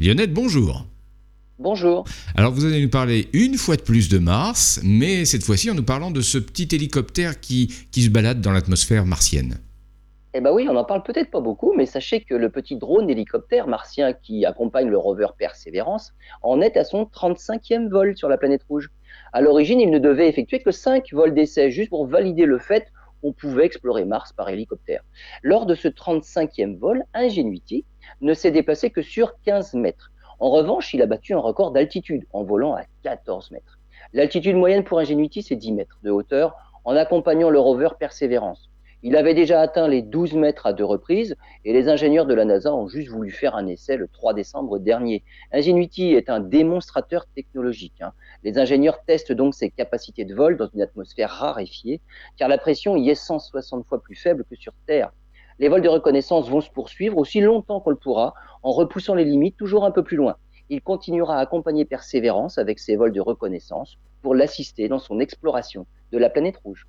Lionette, bonjour. Bonjour. Alors vous allez nous parler une fois de plus de Mars, mais cette fois-ci en nous parlant de ce petit hélicoptère qui, qui se balade dans l'atmosphère martienne. Eh bien oui, on n'en parle peut-être pas beaucoup, mais sachez que le petit drone hélicoptère martien qui accompagne le rover Perseverance en est à son 35e vol sur la planète rouge. À l'origine, il ne devait effectuer que 5 vols d'essai, juste pour valider le fait qu'on pouvait explorer Mars par hélicoptère. Lors de ce 35e vol, Ingenuity ne s'est déplacé que sur 15 mètres. En revanche, il a battu un record d'altitude en volant à 14 mètres. L'altitude moyenne pour Ingenuity, c'est 10 mètres de hauteur en accompagnant le rover Perseverance. Il avait déjà atteint les 12 mètres à deux reprises et les ingénieurs de la NASA ont juste voulu faire un essai le 3 décembre dernier. Ingenuity est un démonstrateur technologique. Hein. Les ingénieurs testent donc ses capacités de vol dans une atmosphère raréfiée car la pression y est 160 fois plus faible que sur Terre. Les vols de reconnaissance vont se poursuivre aussi longtemps qu'on le pourra, en repoussant les limites toujours un peu plus loin. Il continuera à accompagner Persévérance avec ses vols de reconnaissance pour l'assister dans son exploration de la planète rouge.